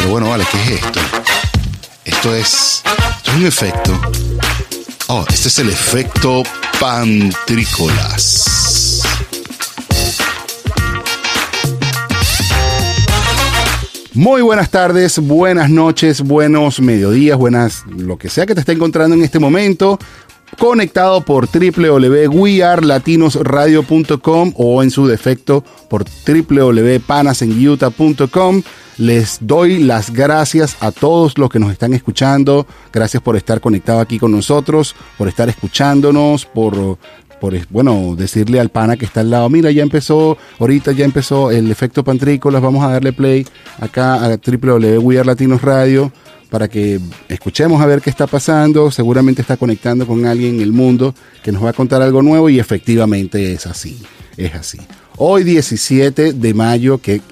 Pero bueno, vale, ¿qué es esto? Esto es, esto es un efecto. Oh, este es el efecto pantrícolas. Muy buenas tardes, buenas noches, buenos mediodías, buenas lo que sea que te esté encontrando en este momento conectado por www.wearlatinosradio.com o en su defecto por www.panasenutah.com. Les doy las gracias a todos los que nos están escuchando. Gracias por estar conectado aquí con nosotros, por estar escuchándonos, por, por bueno, decirle al pana que está al lado, mira, ya empezó, ahorita ya empezó el efecto pantrícolas, vamos a darle play acá a www.wearlatinosradio para que escuchemos a ver qué está pasando. Seguramente está conectando con alguien en el mundo que nos va a contar algo nuevo y efectivamente es así, es así. Hoy 17 de mayo, que,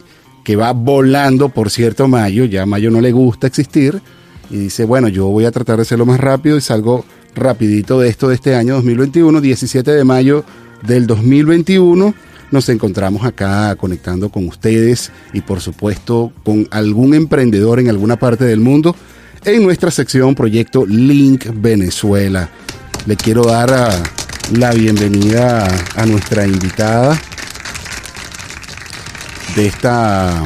que va volando, por cierto, mayo, ya mayo no le gusta existir, y dice, bueno, yo voy a tratar de hacerlo más rápido y salgo rapidito de esto de este año 2021, 17 de mayo del 2021 nos encontramos acá conectando con ustedes y por supuesto con algún emprendedor en alguna parte del mundo en nuestra sección Proyecto Link Venezuela. Le quiero dar la bienvenida a nuestra invitada de esta,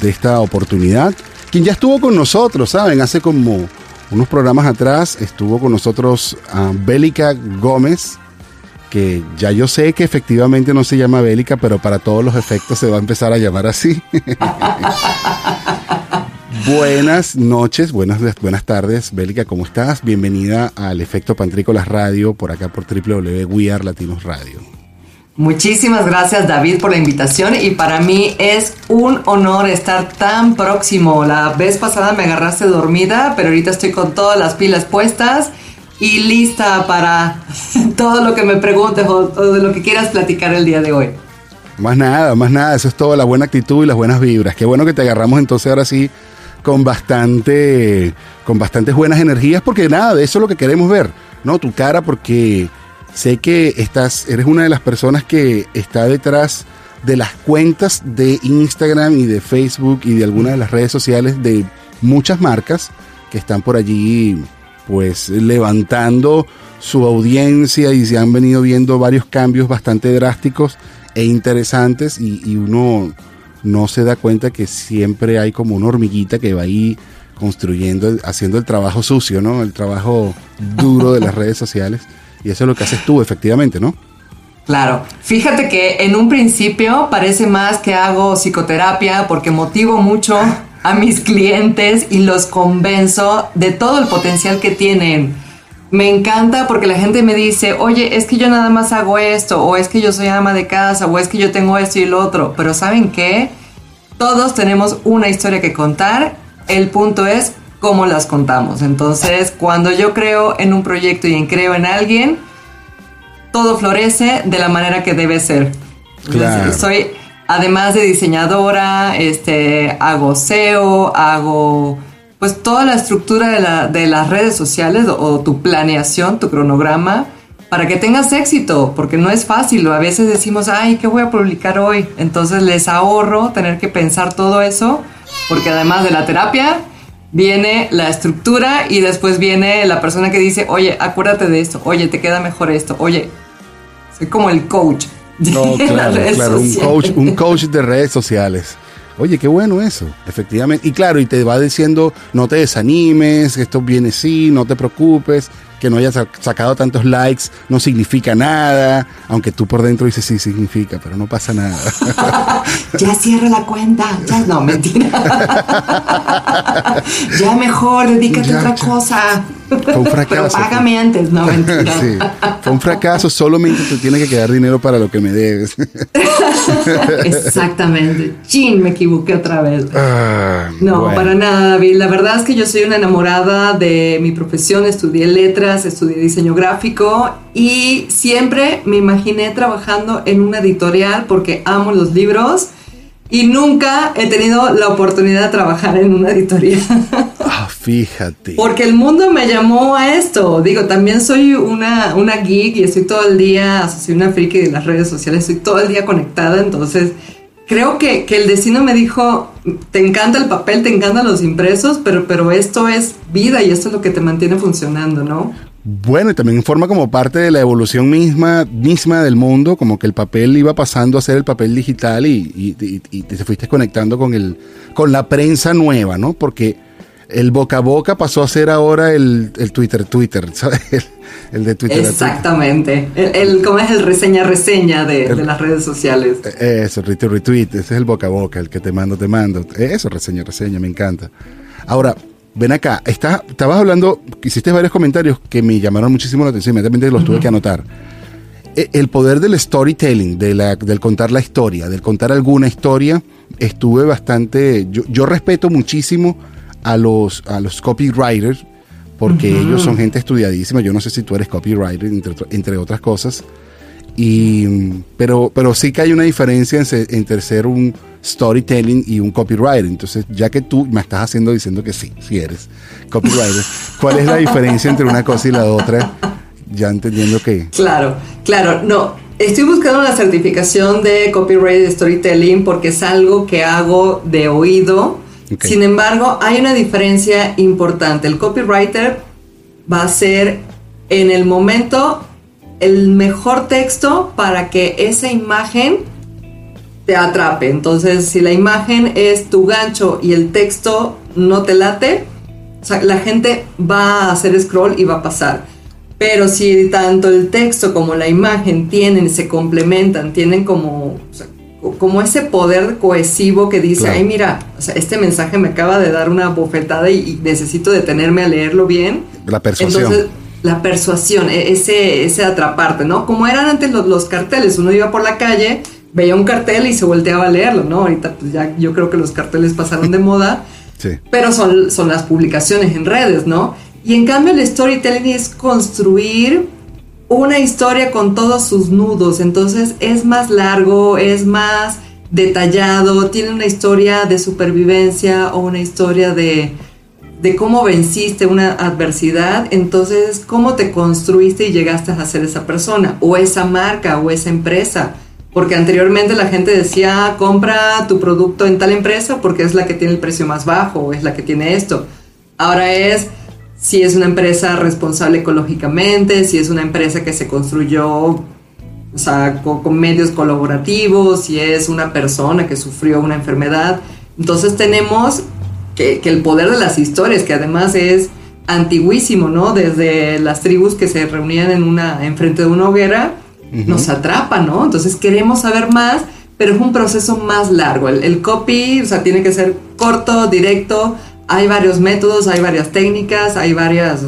de esta oportunidad, quien ya estuvo con nosotros, ¿saben? Hace como unos programas atrás estuvo con nosotros a Bélica Gómez, que ya yo sé que efectivamente no se llama Bélica, pero para todos los efectos se va a empezar a llamar así. buenas noches, buenas, buenas tardes, Bélica, ¿cómo estás? Bienvenida al Efecto Pantrícolas Radio por acá por www Latinos Radio. Muchísimas gracias David por la invitación y para mí es un honor estar tan próximo. La vez pasada me agarraste dormida, pero ahorita estoy con todas las pilas puestas y lista para todo lo que me preguntes o, de lo que quieras platicar el día de hoy. Más nada, más nada, eso es todo, la buena actitud y las buenas vibras. Qué bueno que te agarramos entonces ahora sí con bastante, con bastantes buenas energías, porque nada, de eso es lo que queremos ver, ¿no? Tu cara, porque sé que estás, eres una de las personas que está detrás de las cuentas de Instagram y de Facebook y de algunas de las redes sociales de muchas marcas que están por allí pues levantando su audiencia y se han venido viendo varios cambios bastante drásticos e interesantes y, uno no se da cuenta que siempre hay como una hormiguita que va ahí construyendo, haciendo el trabajo sucio, ¿no? El trabajo duro de las redes sociales. Y eso es lo que haces tú, efectivamente, ¿no? Claro, fíjate que en un principio parece más que hago psicoterapia porque motivo mucho a mis clientes y los convenzo de todo el potencial que tienen. Me encanta porque la gente me dice, oye, es que yo nada más hago esto, o es que yo soy ama de casa, o es que yo tengo esto y lo otro. Pero ¿saben qué? Todos tenemos una historia que contar. El punto es cómo las contamos. Entonces, cuando yo creo en un proyecto y en creo en alguien, todo florece de la manera que debe ser. Claro. Soy, además de diseñadora, este, hago SEO, hago pues toda la estructura de, las redes sociales o, tu planeación, tu cronograma, para que tengas éxito, porque no es fácil. A veces decimos, ay, ¿qué voy a publicar hoy? Entonces les ahorro tener que pensar todo eso, porque además de la terapia, viene la estructura y después viene la persona que dice, oye, acuérdate de esto, oye, te queda mejor esto, oye, soy como el coach. No, claro, claro, un coach, un coach de redes sociales. Oye, qué bueno eso, efectivamente. Y claro, y te va diciendo, no te desanimes, esto viene sí, no te preocupes, que no hayas sacado tantos likes no significa nada, aunque tú por dentro dices sí significa, pero no pasa nada. ya cierra la cuenta, ya no, mentira. ya mejor, dedícate a otra cosa. Fue un fracaso. Pero págame antes, no, mentira. sí, fue un fracaso, solamente te tiene que quedar dinero para lo que me debes. Exactamente. Chin, me equivoqué otra vez. Ah, no, para nada, David. La verdad es que yo soy una enamorada de mi profesión, estudié letras estudié diseño gráfico y siempre me imaginé trabajando en una editorial porque amo los libros y nunca he tenido la oportunidad de trabajar en una editorial. Ah, fíjate. Porque el mundo me llamó a esto. Digo, también soy una, una geek y estoy todo el día, soy una friki de las redes sociales, estoy todo el día conectada, entonces creo que, que, el destino me dijo, te encanta el papel, te encantan los impresos, pero, pero esto es vida y esto es lo que te mantiene funcionando, ¿no? Bueno, y también forma como parte de la evolución misma, misma del mundo, como que el papel iba pasando a ser el papel digital y, y, te fuiste conectando con, el, con la prensa nueva, ¿no? Porque el boca a boca pasó a ser ahora el, Twitter Twitter, ¿sabes? El, de Twitter. Exactamente. El, ¿Cómo es el reseña reseña de, las redes sociales? Eh, eso, retweet, retweet, ese es el boca a boca, el que te mando, te mando. Eso, reseña reseña, me encanta. Ahora, ven acá, está, estabas hablando, hiciste varios comentarios que me llamaron muchísimo la atención, inmediatamente los tuve que anotar. E, el poder del storytelling, de la, del contar la historia, del contar alguna historia, estuve bastante, yo, yo respeto muchísimo a los, a los copywriters, porque ellos son gente estudiadísima. Yo no sé si tú eres copywriter, entre, otras cosas. Y, pero, pero sí que hay una diferencia entre ser un storytelling y un copywriter. Entonces, ya que tú me estás haciendo diciendo que sí, sí eres copywriter, ¿cuál es la diferencia entre una cosa y la otra? Ya entendiendo que... Claro, claro, no. Estoy buscando la certificación de copyright storytelling porque es algo que hago de oído sin embargo, hay una diferencia importante. El copywriter va a ser en el momento el mejor texto para que esa imagen te atrape. Entonces, si la imagen es tu gancho y el texto no te late, la gente va a hacer scroll y va a pasar. Pero si tanto el texto como la imagen tienen, se complementan, tienen como, como ese poder cohesivo que dice, ay mira, este mensaje me acaba de dar una bofetada y, necesito detenerme a leerlo bien. La persuasión. Entonces, la persuasión, e, ese, ese atraparte, ¿no? Como eran antes los, carteles, uno iba por la calle, veía un cartel y se volteaba a leerlo, ¿no? Ahorita pues ya yo creo que los carteles pasaron de moda, sí. pero son, son las publicaciones en redes, ¿no? Y en cambio el storytelling es construir una historia con todos sus nudos, entonces es más largo, es más detallado, tiene una historia de supervivencia o una historia de, de cómo venciste una adversidad, entonces cómo te construiste y llegaste a ser esa persona o esa marca o esa empresa. Porque anteriormente la gente decía, compra tu producto en tal empresa porque es la que tiene el precio más bajo o es la que tiene esto. Ahora es, si es una empresa responsable ecológicamente, si es una empresa que se construyó o sea, con, medios colaborativos, si es una persona que sufrió una enfermedad. Entonces tenemos que, el poder de las historias, que además es antiguísimo, ¿no? Desde las tribus que se reunían en una, enfrente de una hoguera, nos atrapa, ¿no? Entonces queremos saber más, pero es un proceso más largo. El, el copy, o sea, tiene que ser corto, directo, hay varios métodos, hay varias técnicas, hay varias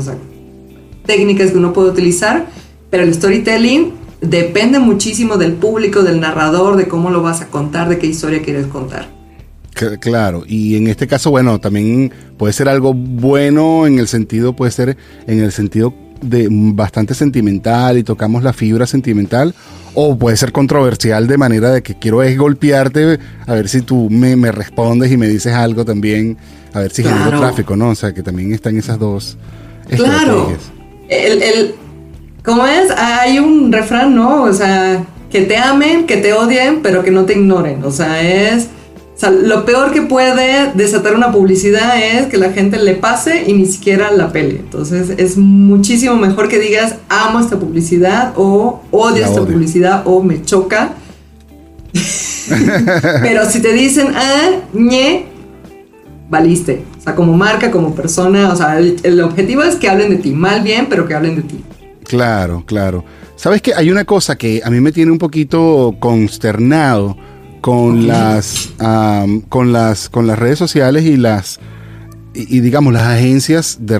técnicas que uno puede utilizar, pero el storytelling depende muchísimo del público, del narrador, de cómo lo vas a contar, de qué historia quieres contar. Claro, y en este caso, bueno, también puede ser algo bueno en el sentido, puede ser en el sentido de bastante sentimental y tocamos la fibra sentimental, o puede ser controversial de manera de que quiero es golpearte, a ver si tú me, me respondes y me dices algo también a ver si claro. tráfico, ¿no? O sea, que también están esas dos claro. El, el, ¿Cómo es? Hay un refrán, ¿no? O sea, que te amen, que te odien, pero que no te ignoren. O sea, es... O sea, lo peor que puede desatar una publicidad es que la gente le pase y ni siquiera la pele. Entonces es muchísimo mejor que digas amo esta publicidad o odio esta publicidad o me choca. Pero si te dicen ah, ñe, valiste. O sea, como marca, como persona, o sea, el, objetivo es que hablen de ti, mal bien, pero que hablen de ti. Claro, claro. Sabes que hay una cosa que a mí me tiene un poquito consternado con las con las con las redes sociales y las y, digamos las agencias de,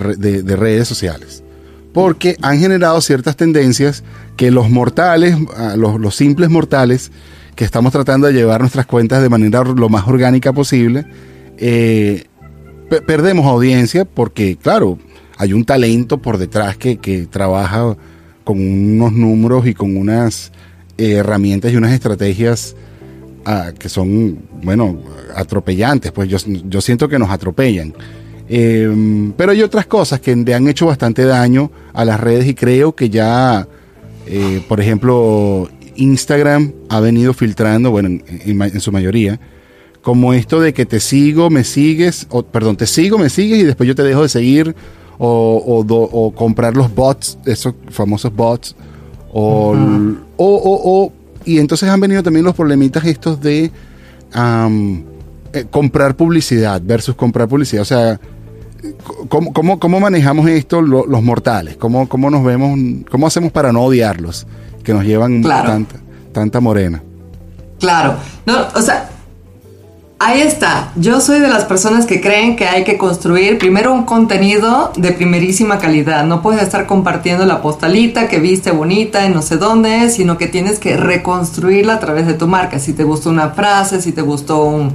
redes sociales. Porque han generado ciertas tendencias que los mortales los, los simples mortales que estamos tratando de llevar nuestras cuentas de manera lo más orgánica posible eh, perdemos audiencia porque, claro, hay un talento por detrás que, trabaja con unos números y con unas eh, herramientas y unas estrategias que son, bueno, atropellantes. Pues yo, yo siento que nos atropellan. Em, pero hay otras cosas que le han hecho bastante daño a las redes y creo que ya, eh, por ejemplo, Instagram ha venido filtrando, bueno, en, en- en su mayoría, como esto de que te sigo, me sigues, o perdón, te sigo, me sigues y después yo te dejo de seguir, o, o do- o comprar los bots, esos famosos bots, o, o- o- y entonces han venido también los problemitas estos de eh, comprar publicidad versus comprar publicidad, o sea, ¿Cómo, cómo, cómo manejamos esto lo- los mortales? ¿Cómo, ¿Cómo nos vemos? ¿Cómo hacemos para no odiarlos? Que nos llevan Claro. tanta, tanta morena. Claro. No, o sea, ahí está. Yo soy de las personas que creen que hay que construir primero un contenido de primerísima calidad. No puedes estar compartiendo la postalita que viste bonita en no sé dónde, sino que tienes que reconstruirla a través de tu marca. Si te gustó una frase, si te gustó un-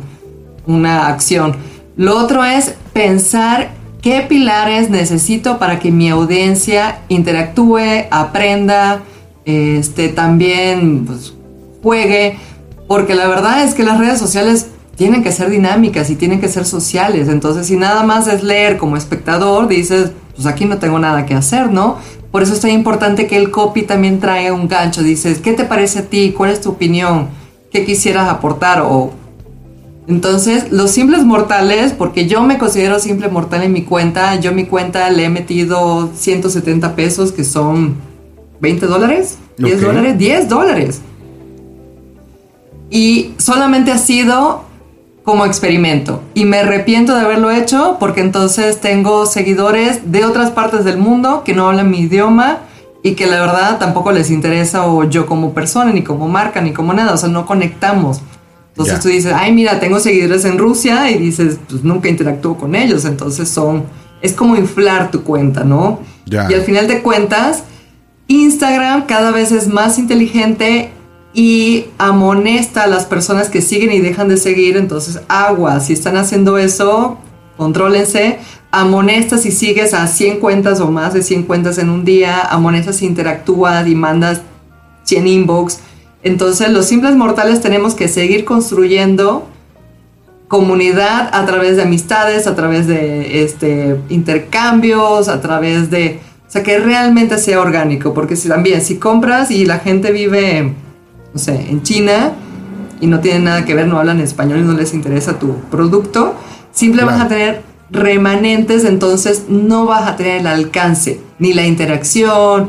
una acción. Lo otro es pensar qué pilares necesito para que mi audiencia interactúe, aprenda, este, también pues, juegue, porque la verdad es que las redes sociales tienen que ser dinámicas y tienen que ser sociales. Entonces, si nada más es leer como espectador, dices, pues aquí no tengo nada que hacer, ¿no? Por eso es tan importante que el copy también traiga un gancho. Dices, ¿qué te parece a ti? ¿Cuál es tu opinión? ¿Qué quisieras aportar? O entonces, los simples mortales, porque yo me considero simple mortal en mi cuenta, yo mi cuenta le he metido 170 pesos, que son 20 dólares, 10 Ok. dólares, 10 dólares. Y solamente ha sido como experimento. Y me arrepiento de haberlo hecho porque entonces tengo seguidores de otras partes del mundo que no hablan mi idioma y que la verdad tampoco les interesa o yo como persona, ni como marca, ni como nada. O sea, no conectamos. Entonces Ya. tú dices, ay, mira, tengo seguidores en Rusia y dices, pues nunca interactúo con ellos. Entonces son, es como inflar tu cuenta, ¿no? Ya. Y al final de cuentas, Instagram cada vez es más inteligente y amonesta a las personas que siguen y dejan de seguir. Entonces, agua, si están haciendo eso, contrólense. Amonesta si sigues a 100 cuentas o más de 100 cuentas en un día. Amonesta si interactúas y mandas 100 inbox. Entonces, los simples mortales tenemos que seguir construyendo comunidad a través de amistades, a través de este, intercambios, a través de... O sea, que realmente sea orgánico, porque si también, si compras y la gente vive, no sé, en China y no tienen nada que ver, no hablan español y no les interesa tu producto, siempre vas a tener remanentes, entonces no vas a tener el alcance, ni la interacción,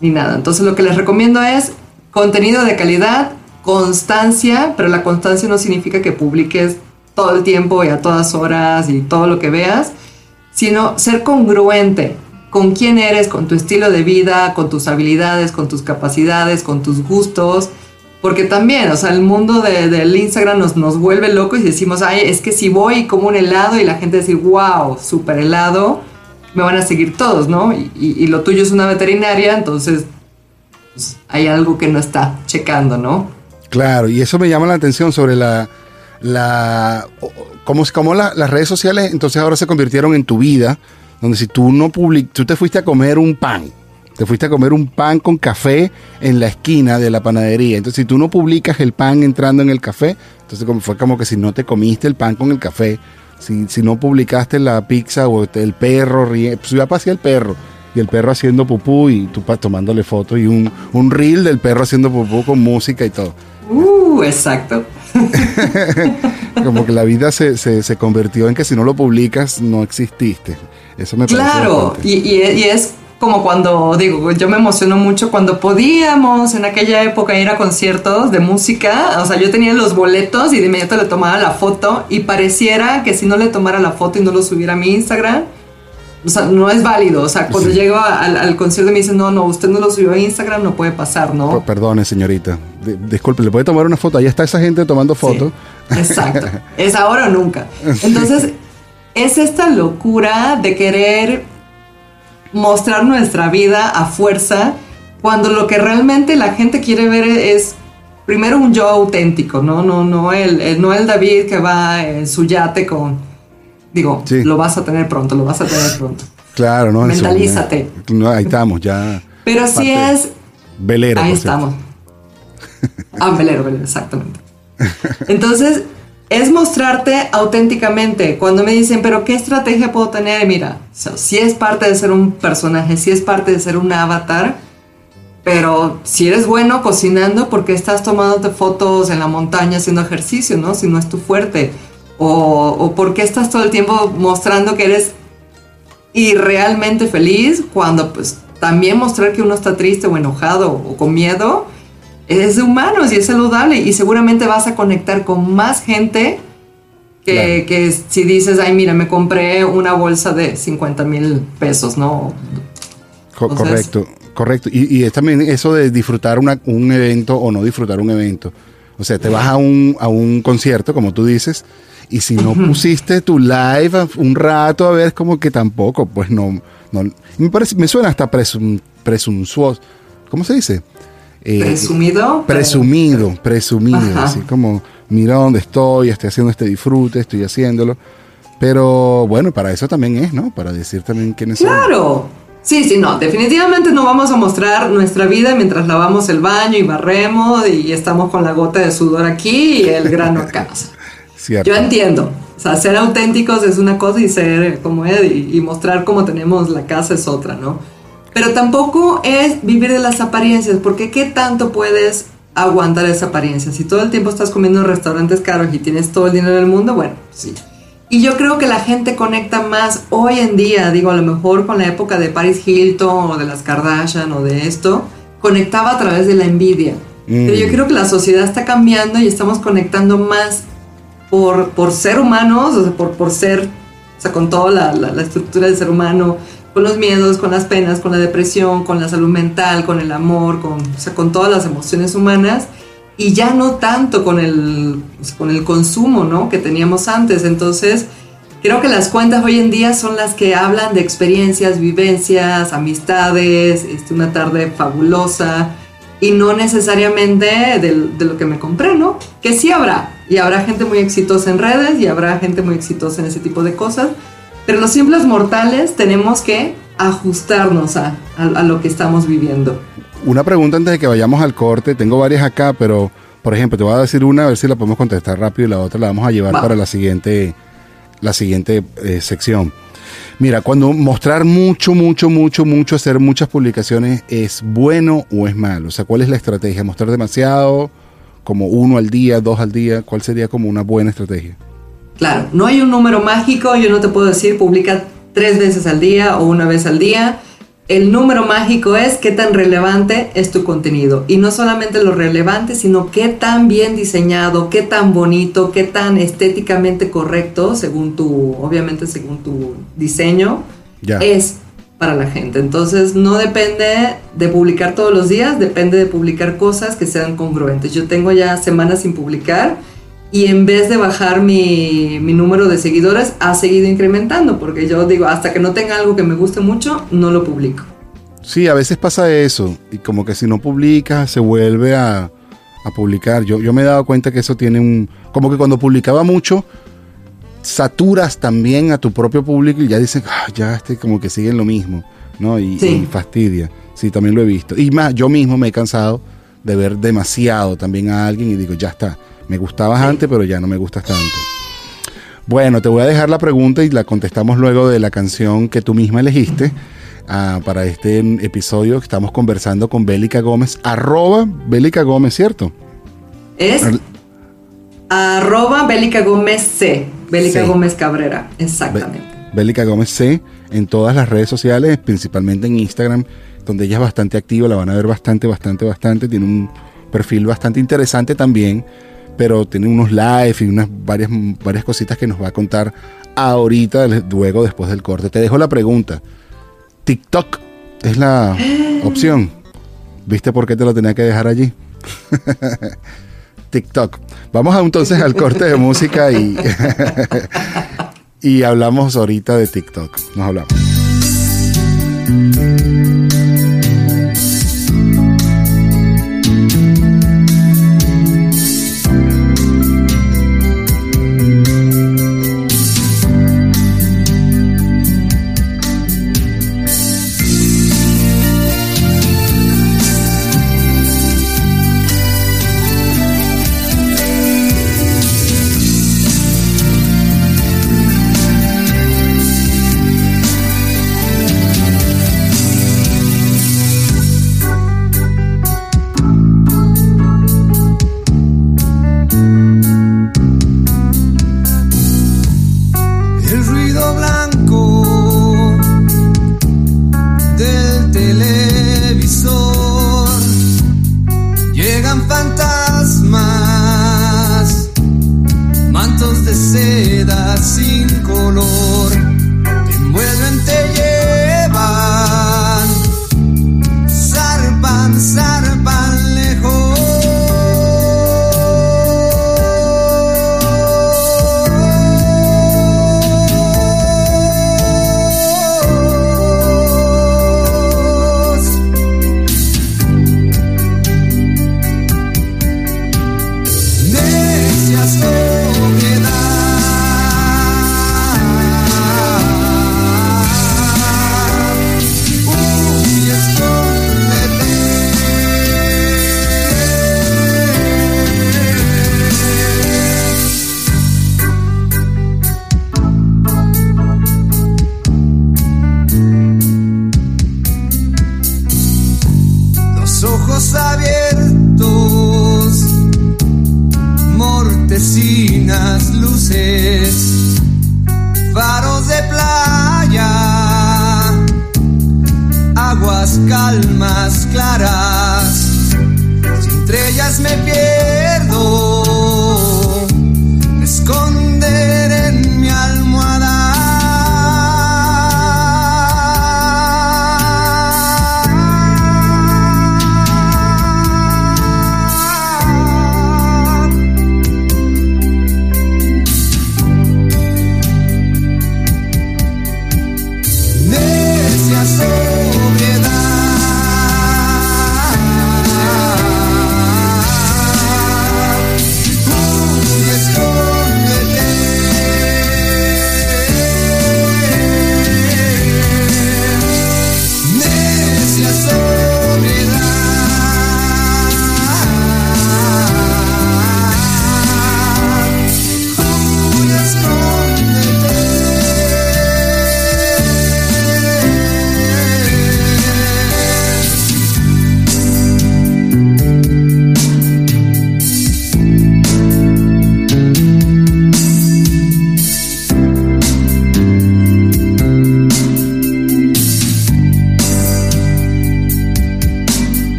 ni nada. Entonces lo que les recomiendo es contenido de calidad, constancia, pero la constancia no significa que publiques todo el tiempo y a todas horas y todo lo que veas, sino ser congruente con quién eres, con tu estilo de vida, con tus habilidades, con tus capacidades, con tus gustos. Porque también, o sea, el mundo de- del Instagram nos, nos vuelve locos y decimos, ay, es que si voy y como un helado y la gente dice, wow, súper helado, me van a seguir todos, ¿no? Y, lo tuyo es una veterinaria, entonces pues, hay algo que no está checando, ¿no? Claro, y eso me llama la atención sobre la. la cómo, cómo la- las redes sociales entonces ahora se convirtieron en tu vida, donde si tú no public, tú te fuiste a comer un pan, te fuiste a comer un pan con café en la esquina de la panadería. Entonces, si tú no publicas el pan entrando en el café, entonces como fue como que si no te comiste el pan con el café, si, si no publicaste la pizza o el perro, pues ya pasé el perro. Y el perro haciendo pupú y tú tomándole fotos y un, un reel del perro haciendo pupú con música y todo. Uh, exacto. Como que la vida se, se, se convirtió en que si no lo publicas no exististe. Eso me parece Claro, y, y- y es como cuando, digo, yo me emociono mucho cuando podíamos en aquella época ir a conciertos de música, o sea, yo tenía los boletos y de inmediato le tomaba la foto y pareciera que si no le tomara la foto y no lo subiera a mi Instagram, o sea, no es válido, o sea, cuando Sí. llego al, al concierto me dicen, no, no, usted no lo subió a Instagram, no puede pasar, ¿no? Perdone, señorita. Disculpe, ¿le puede tomar una foto? Ahí está esa gente tomando fotos. Sí, exacto. Es ahora o nunca. Entonces, es esta locura de querer mostrar nuestra vida a fuerza cuando lo que realmente la gente quiere ver es primero un yo auténtico, no no no el, el- no el David que va en su yate con digo, Sí. lo vas a tener pronto, lo vas a tener pronto. Claro, ¿no? Eso, Mentalízate. no, ahí estamos, ya. Pero Parte- es Velero. Ahí por cierto. estamos. Ah, velero, velero, exactamente. Entonces, es mostrarte auténticamente. Cuando me dicen, pero ¿qué estrategia puedo tener? Mira, si es parte de ser un personaje, si es parte de ser un avatar, Pero si eres bueno cocinando, ¿por qué estás tomándote fotos en la montaña haciendo ejercicio, no? Si no es tu fuerte. O, o por qué estás todo el tiempo mostrando que eres irrealmente feliz cuando pues también mostrar que uno está triste o enojado o con miedo es de humanos y es saludable y seguramente vas a conectar con más gente que, si dices, ay, mira, me compré una bolsa de 50 mil pesos, ¿no? correcto, correcto. Y, es también eso de disfrutar un evento o no disfrutar un evento. O sea, te vas a un, a un concierto, como tú dices, y si no pusiste tu live un rato a ver, como que tampoco, pues no. no me, parece, me suena hasta presum, presuntuoso. ¿Cómo se dice? Eh, presumido. Presumido, presumido. Así como, mira dónde estoy, estoy haciendo este disfrute, estoy haciéndolo. Pero bueno, para eso también es, ¿no? Para decir también quiénes son. Claro. Sí, sí, no, definitivamente no vamos a mostrar nuestra vida mientras lavamos el baño y barremos y estamos con la gota de sudor aquí y el grano acá. Yo entiendo. O sea, ser auténticos es una cosa y ser como Ed y, mostrar cómo tenemos la casa es otra, ¿no? Pero tampoco es vivir de las apariencias, porque ¿qué tanto puedes aguantar esa apariencia? Si todo el tiempo estás comiendo en restaurantes caros y tienes todo el dinero del mundo, bueno, sí. Y yo creo que la gente conecta más hoy en día, digo, a lo mejor con la época de Paris Hilton o de las Kardashian o de esto, conectaba a través de la envidia. Pero yo mm. creo que la sociedad está cambiando y estamos conectando más por, por ser humanos, o sea, por, por ser, o sea, con toda la, la, estructura del ser humano, con los miedos, con las penas, con la depresión, con la salud mental, con el amor, con, o sea, con todas las emociones humanas y ya no tanto con el, con el consumo ¿no? que teníamos antes. Entonces, creo que las cuentas hoy en día son las que hablan de experiencias, vivencias, amistades, este, una tarde fabulosa y no necesariamente de, de, lo que me compré, ¿no? Que sí habrá, y habrá gente muy exitosa en redes y habrá gente muy exitosa en ese tipo de cosas, pero los simples mortales tenemos que ajustarnos a, a, lo que estamos viviendo. Una pregunta antes de que vayamos al corte, tengo varias acá, pero por ejemplo, te voy a decir una, a ver si la podemos contestar rápido y la otra la vamos a llevar para la siguiente, la siguiente eh, sección. Mira, cuando mostrar mucho, mucho, mucho, mucho, hacer muchas publicaciones, ¿es bueno o es malo? O sea, ¿cuál es la estrategia? ¿Mostrar demasiado? como uno al día, dos al día, ¿cuál sería como una buena estrategia? Claro, no hay un número mágico, yo no te puedo decir publica tres veces al día o una vez al día. El número mágico es qué tan relevante es tu contenido. Y no solamente lo relevante, sino qué tan bien diseñado, qué tan bonito, qué tan estéticamente correcto, según tu, obviamente según tu diseño, es para la gente. Entonces no depende de publicar todos los días, depende de publicar cosas que sean congruentes. Yo tengo ya semanas sin publicar y en vez de bajar mi, número de seguidores ha seguido incrementando porque yo digo, hasta que no tenga algo que me guste mucho, no lo publico. Sí, a veces pasa eso y como que si no publicas se vuelve a, a publicar. Yo, yo me he dado cuenta que eso tiene un... Como que cuando publicaba mucho saturas también a tu propio público y ya dicen, ah, ya este como que siguen lo mismo, ¿no? Y, fastidia. Sí, también lo he visto. Y más, yo mismo me he cansado de ver demasiado también a alguien y digo, ya está, me gustabas antes, pero ya no me gustas tanto. Bueno, te voy a dejar la pregunta y la contestamos luego de la canción que tú misma elegiste. Ah, para este episodio estamos conversando con Bélica Gómez, arroba Bélica Gómez, ¿cierto? Es arroba Bélica Gómez C. Bélica Gómez Cabrera, exactamente. Bélica Gómez C en todas las redes sociales, principalmente en Instagram, donde ella es bastante activa, la van a ver bastante, bastante, bastante. Tiene un perfil bastante interesante también, pero tiene unos live y unas varias, varias cositas que nos va a contar ahorita, luego después del corte. Te dejo la pregunta. TikTok es la opción. ¿Viste por qué te lo tenía que dejar allí? TikTok. Vamos entonces al corte de música y, y hablamos ahorita de TikTok. Nos hablamos.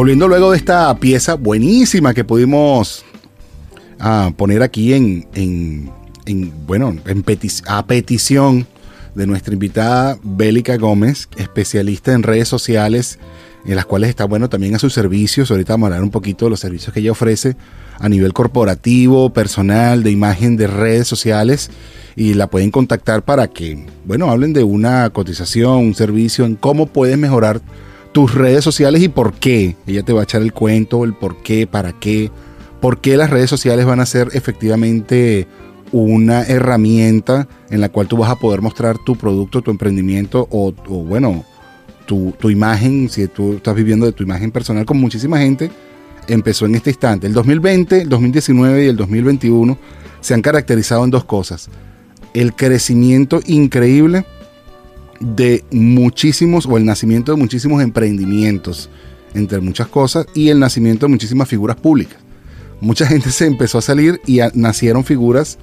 Volviendo luego de esta pieza buenísima que pudimos ah, poner aquí en, en- en, bueno, en peti- a petición de nuestra invitada Bélica Gómez, especialista en redes sociales, en las cuales está bueno también a sus servicios. Ahorita vamos a hablar un poquito de los servicios que ella ofrece a nivel corporativo, personal, de imagen de redes sociales. Y la pueden contactar para que, bueno, hablen de una cotización, un servicio, en cómo puedes mejorar tus redes sociales y por qué. Ella te va a echar el cuento, el por qué, para qué, por qué las redes sociales van a ser efectivamente una herramienta en la cual tú vas a poder mostrar tu producto, tu emprendimiento o, bueno, tu, tu imagen, si tú estás viviendo de tu imagen personal con muchísima gente, empezó en este instante. El 2020, el 2019 y el 2021 se han caracterizado en dos cosas. El crecimiento increíble de muchísimos o el nacimiento de muchísimos emprendimientos, entre muchas cosas, y el nacimiento de muchísimas figuras públicas. Mucha gente se empezó a salir y a- nacieron figuras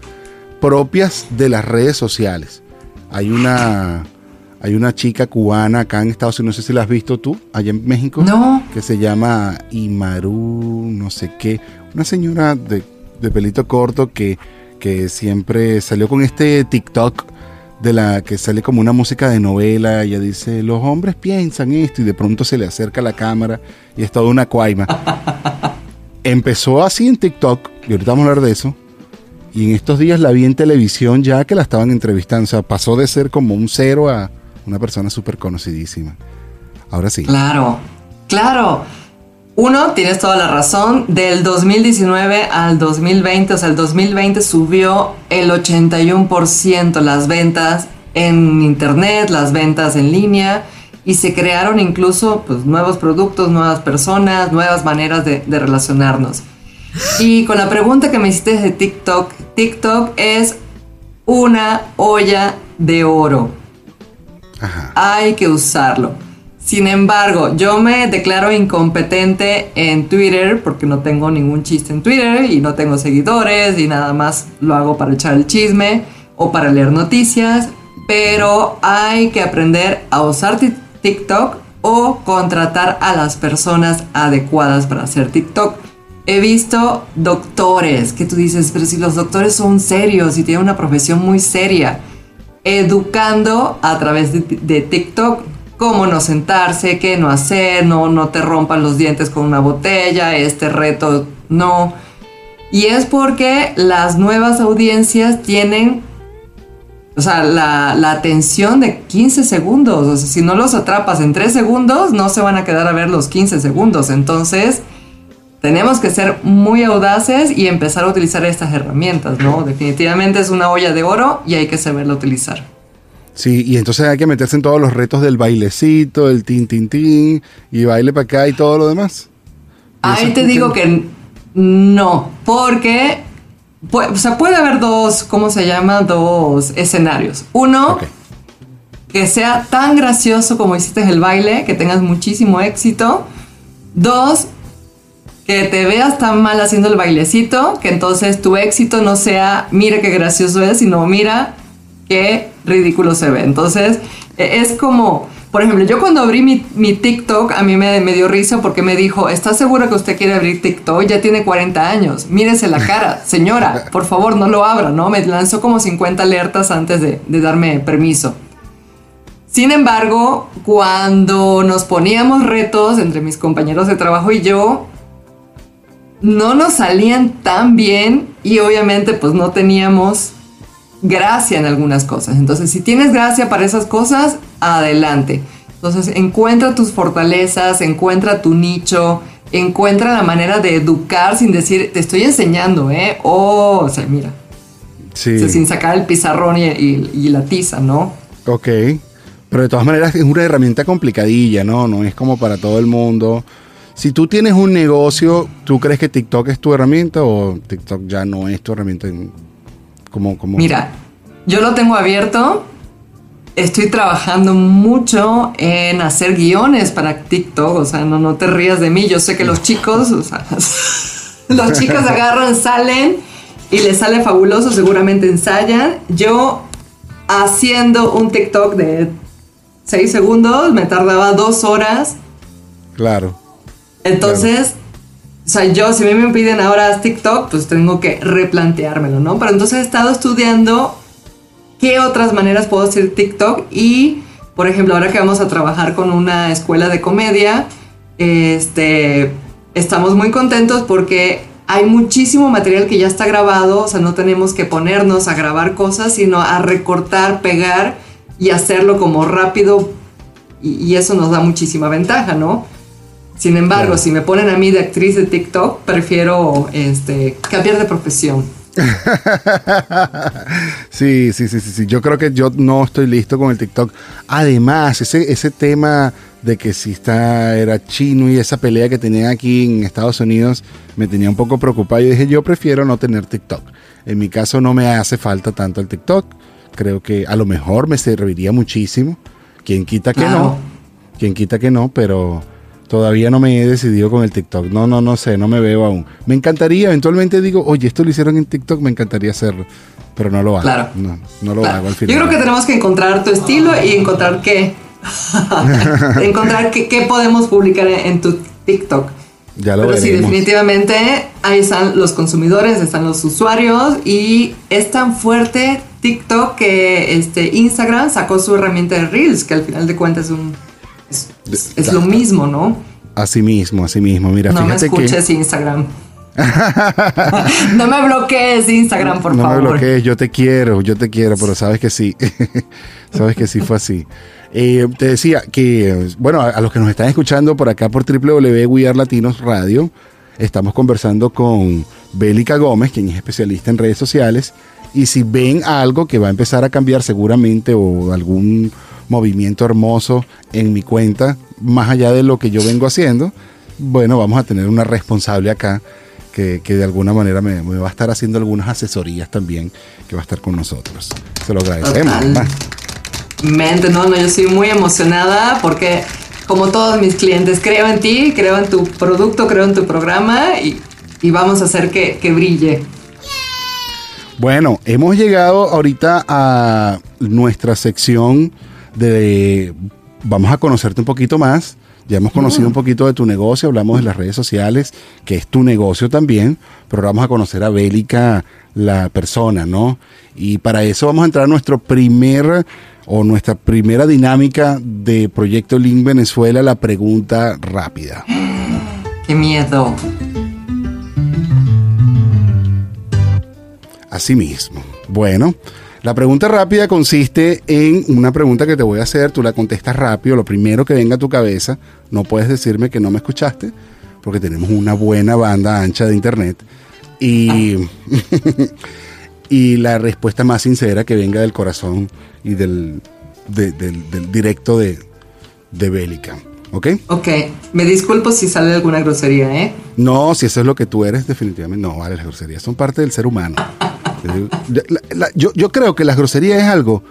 propias de las redes sociales. Hay una, hay una chica cubana acá en Estados Unidos, no sé si la has visto tú, allá en México, No. que se llama Imaru, no sé qué, una señora de, de pelito corto que, que siempre salió con este TikTok de la que sale como una música de novela, ella dice, los hombres piensan esto y de pronto se le acerca la cámara y es toda una cuaima. Empezó así en TikTok, y ahorita vamos a hablar de eso, y en estos días la vi en televisión ya que la estaban entrevistando, o sea, pasó de ser como un cero a una persona súper conocidísima. Ahora sí. Claro, claro. Uno, tienes toda la razón, del 2019 al 2020, o sea, el 2020 subió el 81% las ventas en internet, las ventas en línea, y se crearon incluso pues, nuevos productos, nuevas personas, nuevas maneras de, de relacionarnos. Y con la pregunta que me hiciste de TikTok, TikTok es una olla de oro. Hay que usarlo. Sin embargo, yo me declaro incompetente en Twitter porque no tengo ningún chiste en Twitter y no tengo seguidores y nada más lo hago para echar el chisme o para leer noticias. Pero hay que aprender a usar TikTok o contratar a las personas adecuadas para hacer TikTok. He visto doctores que tú dices, pero si los doctores son serios y tienen una profesión muy seria, educando a través de, TikTok cómo no sentarse, qué no hacer, no, no te rompan los dientes con una botella, este reto no. Y es porque las nuevas audiencias tienen, o sea, la, la, atención de 15 segundos. Si no los atrapas en 3 segundos, no se van a quedar a ver los 15 segundos. Entonces, tenemos que ser muy audaces y empezar a utilizar estas herramientas, ¿no? Definitivamente es una olla de oro y hay que saberla utilizar. Sí, y entonces hay que meterse en todos los retos del bailecito, el tin tin tin, y baile para acá y todo lo demás. Ahí te digo que no, porque o sea, puede haber dos, ¿cómo se llama? Dos escenarios. Uno, que sea tan gracioso como hiciste el baile, que tengas muchísimo éxito. Dos, que te veas tan mal haciendo el bailecito, que entonces tu éxito no sea, mira qué gracioso es, sino mira qué ridículo se ve. Entonces, e, es como, por ejemplo, yo cuando abrí mi, TikTok, a mí me, dio risa porque me dijo, ¿está segura que usted quiere abrir TikTok? Ya tiene 40 años, mírese la cara, señora, por favor, no lo abra, ¿no? Me lanzó como 50 alertas antes de, de darme permiso. Sin embargo, cuando nos poníamos retos entre mis compañeros de trabajo y yo, no nos salían tan bien y obviamente pues no teníamos gracia en algunas cosas. Entonces, si tienes gracia para esas cosas, adelante. Entonces, encuentra tus fortalezas, encuentra tu nicho, encuentra la manera de educar sin decir, te estoy enseñando, ¿eh? Oh, o sea, mira. Sí. sin sacar el pizarrón y, la tiza, ¿no? Ok. Pero de todas maneras es una herramienta complicadilla, ¿no? No es como para todo el mundo. Si tú tienes un negocio, ¿tú crees que TikTok es tu herramienta o TikTok ya no es tu herramienta? Como, como... Mira, yo lo tengo abierto. Estoy trabajando mucho en hacer guiones para TikTok. O sea, no, no te rías de mí. Yo sé que los chicos, o sea, los chicos agarran, salen y les sale fabuloso. Seguramente ensayan. Yo haciendo un TikTok de 6 segundos me tardaba dos horas. Claro entonces, o sea, yo, si a mí me piden ahora TikTok, pues tengo que replanteármelo, ¿no? Pero entonces he estado estudiando qué otras maneras puedo hacer TikTok y, por ejemplo, ahora que vamos a trabajar con una escuela de comedia, este, estamos muy contentos porque hay muchísimo material que ya está grabado, o sea, no tenemos que ponernos a grabar cosas, sino a recortar, pegar y hacerlo como rápido y, y eso nos da muchísima ventaja, ¿no? Sin embargo, si me ponen a mí de actriz de TikTok, prefiero este, cambiar de profesión. sí, sí, sí, sí, Yo creo que yo no estoy listo con el TikTok. Además, ese, ese tema de que si está, era chino y esa pelea que tenían aquí en Estados Unidos me tenía un poco preocupado. Y dije, yo prefiero no tener TikTok. En mi caso no me hace falta tanto el TikTok. Creo que a lo mejor me serviría muchísimo. Quien quita que no. Quien quita que no, pero Todavía no me he decidido con el TikTok. No, no, no sé, no me veo aún. Me encantaría, eventualmente digo, oye, esto lo hicieron en TikTok, me encantaría hacerlo. Pero no lo hago. Claro. No, no lo hago al final. Yo creo que tenemos que encontrar tu estilo y encontrar qué. encontrar qué, podemos publicar en, tu TikTok. Ya lo Pero sí, definitivamente ahí están los consumidores, están los usuarios y es tan fuerte TikTok que este Instagram sacó su herramienta de Reels, que al final de cuentas es un es, lo mismo, ¿no? Así mismo, así mismo. Mira, no me escuches Instagram. no me bloquees Instagram, por favor. No me bloquees, yo te quiero, yo te quiero, pero sabes que sí. sabes que sí fue así. Eh, te decía que, bueno, a, los que nos están escuchando por acá por www Latinos Radio, estamos conversando con Bélica Gómez, quien es especialista en redes sociales. Y si ven algo que va a empezar a cambiar seguramente o algún movimiento hermoso en mi cuenta, más allá de lo que yo vengo haciendo, bueno, vamos a tener una responsable acá que, que de alguna manera me, me va a estar haciendo algunas asesorías también, que va a estar con nosotros. Se lo agradecemos. Mente, no, no, yo estoy muy emocionada porque como todos mis clientes, creo en ti, creo en tu producto, creo en tu programa y, y vamos a hacer que, que brille. Bueno, hemos llegado ahorita a nuestra sección de vamos a conocerte un poquito más. Ya hemos conocido un poquito de tu negocio, hablamos de las redes sociales, que es tu negocio también, pero ahora vamos a conocer a Bélica, la persona, ¿no? Y para eso vamos a entrar a nuestro primer o nuestra primera dinámica de Proyecto Link Venezuela, la pregunta rápida. Qué miedo. Así mismo. Bueno, la pregunta rápida consiste en una pregunta que te voy a hacer, tú la contestas rápido, lo primero que venga a tu cabeza, no puedes decirme que no me escuchaste, porque tenemos una buena banda ancha de internet. Y, y la respuesta más sincera que venga del corazón y del, de- del, del directo de, de Bélica. ¿Ok? Ok, me disculpo si sale alguna grosería, ¿eh? No, si eso es lo que tú eres, definitivamente no, vale, las groserías son parte del ser humano. La- la- yo, yo creo que las groserías es algo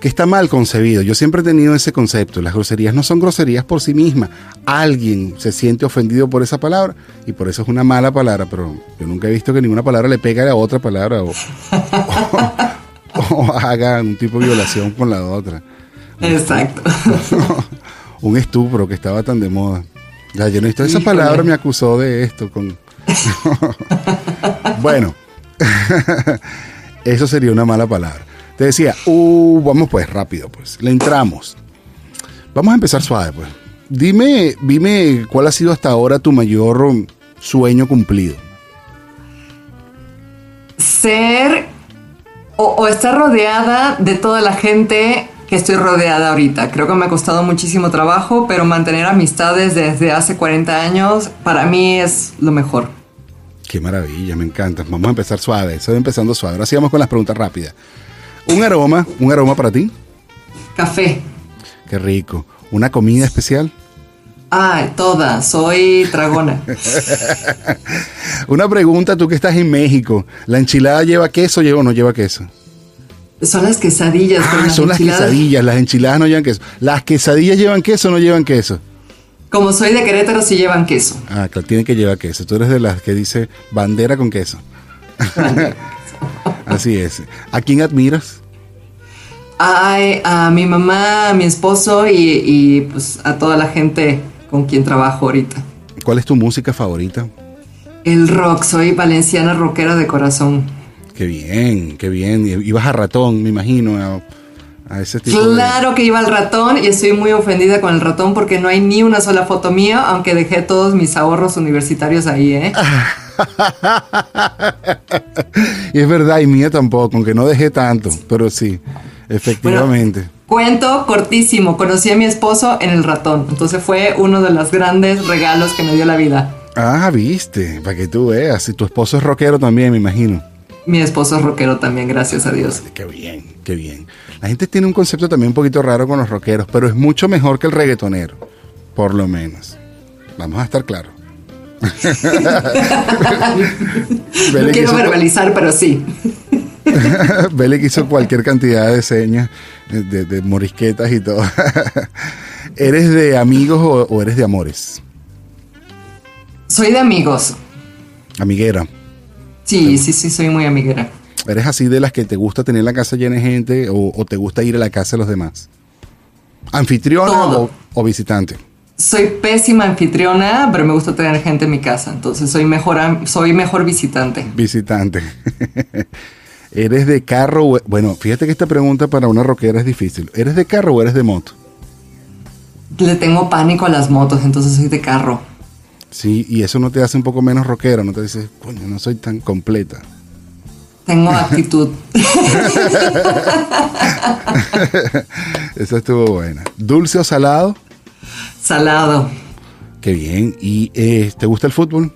que está mal concebido. Yo siempre he tenido ese concepto. Las groserías no son groserías por sí mismas. Alguien se siente ofendido por esa palabra y por eso es una mala palabra, pero yo nunca he visto que ninguna palabra le pegue a otra palabra o, o- o haga un tipo de violación con la otra. Exacto. un estupro que estaba tan de moda. Ya, yo no esa Híjole. palabra me acusó de esto. Con... bueno, eso sería una mala palabra. Te decía, uh, vamos pues rápido, pues. Le entramos. Vamos a empezar suave, pues. Dime, dime cuál ha sido hasta ahora tu mayor sueño cumplido. Ser o, o estar rodeada de toda la gente que estoy rodeada ahorita. Creo que me ha costado muchísimo trabajo, pero mantener amistades desde hace 40 años para mí es lo mejor. Qué maravilla, me encanta. Vamos a empezar suave. Estoy empezando suave. Ahora sí vamos con las preguntas rápidas. Un aroma, un aroma para ti. Café. Qué rico. Una comida especial. Ay, toda. Soy dragona. Una pregunta, tú que estás en México, ¿la enchilada lleva queso lleva o no lleva queso? Son las quesadillas. pero Ah, son las quesadillas, las enchiladas no llevan queso. ¿Las quesadillas llevan queso o no llevan queso? Como soy de Querétaro, sí llevan queso. Ah, claro, tiene que llevar queso. Tú eres de las que dice bandera con queso. Así es. ¿A quién admiras? Ay, a mi mamá, a mi esposo y, y, pues a toda la gente con quien trabajo ahorita. ¿Cuál es tu música favorita? El rock, soy valenciana rockera de corazón. Qué bien, qué bien. Ibas a ratón, me imagino, a, a ese tipo de... Claro que iba al ratón y estoy muy ofendida con el ratón porque no hay ni una sola foto mía, aunque dejé todos mis ahorros universitarios ahí, ¿eh? y es verdad, y mía tampoco, aunque no dejé tanto, pero sí, efectivamente. Cuento cortísimo, conocí a mi esposo en el ratón, entonces fue uno de los grandes regalos que me dio la vida. Ah, viste, para que tú veas. Y tu esposo es rockero también, me imagino. Mi esposo es rockero también, gracias a Dios. Qué bien, qué bien. La gente tiene un concepto también un poquito raro con los rockeros, pero es mucho mejor que el reggaetonero, por lo menos. Vamos a estar claros. No quiero verbalizar, pero sí. Bele que hizo cualquier cantidad de señas, de, de morisquetas y todo. ¿Eres de amigos o, o eres de amores? Soy de amigos. Amiguera. Sí, sí, sí, soy muy amiguera. ¿Eres así de las que te gusta tener la casa llena de gente o, o te gusta ir a la casa de los demás? ¿Anfitriona o, o visitante? Soy pésima anfitriona, pero me gusta tener gente en mi casa, entonces soy mejor, soy mejor visitante. Visitante. ¿Eres de carro? o- Bueno, fíjate que esta pregunta para una rockera es difícil. ¿Eres de carro o eres de moto? Le tengo pánico a las motos, entonces soy de carro. Sí, y eso no te hace un poco menos rockera, no te dices, coño, no soy tan completa. Tengo actitud. Esa estuvo buena. ¿Dulce o salado? Salado. Qué bien. ¿Y eh, te gusta el fútbol?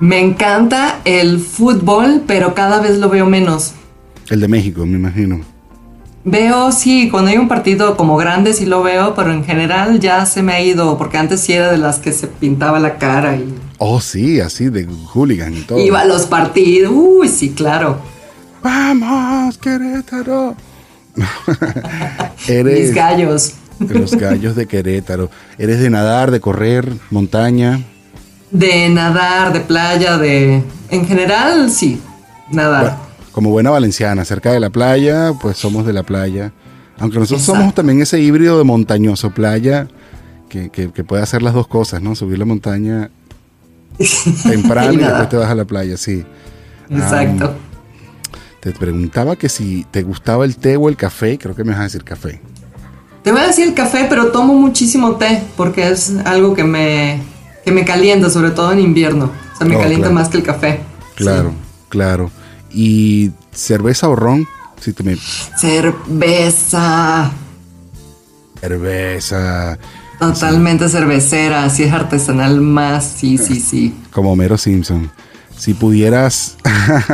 Me encanta el fútbol, pero cada vez lo veo menos. El de México, me imagino. Veo, sí, cuando hay un partido como grande sí lo veo, pero en general ya se me ha ido, porque antes sí era de las que se pintaba la cara y Oh, sí, así, de hooligan y todo. Iba a los partidos. Uy, sí, claro. ¡Vamos, Querétaro! Mis gallos. Los gallos de Querétaro. ¿Eres de nadar, de correr, montaña? De nadar, de playa, de... En general, sí, nadar. Bueno, como buena valenciana, cerca de la playa, pues somos de la playa. Aunque nosotros Exacto. somos también ese híbrido de montañoso playa que, que- que puede hacer las dos cosas, ¿no? Subir la montaña temprano Y después te vas a la playa, sí. Exacto. Te preguntaba que si te gustaba el té o el café, creo que me vas a decir café. Te voy a decir el café, pero tomo muchísimo té porque es algo que me, que me calienta, sobre todo en invierno. O sea, me Oh, calienta claro. más que el café. Claro, claro. ¿Y cerveza o ron? Si te me... Cerveza. Cerveza. Totalmente cervecera. Si es artesanal más, sí, sí, sí. Como Homero Simpson. Si pudieras,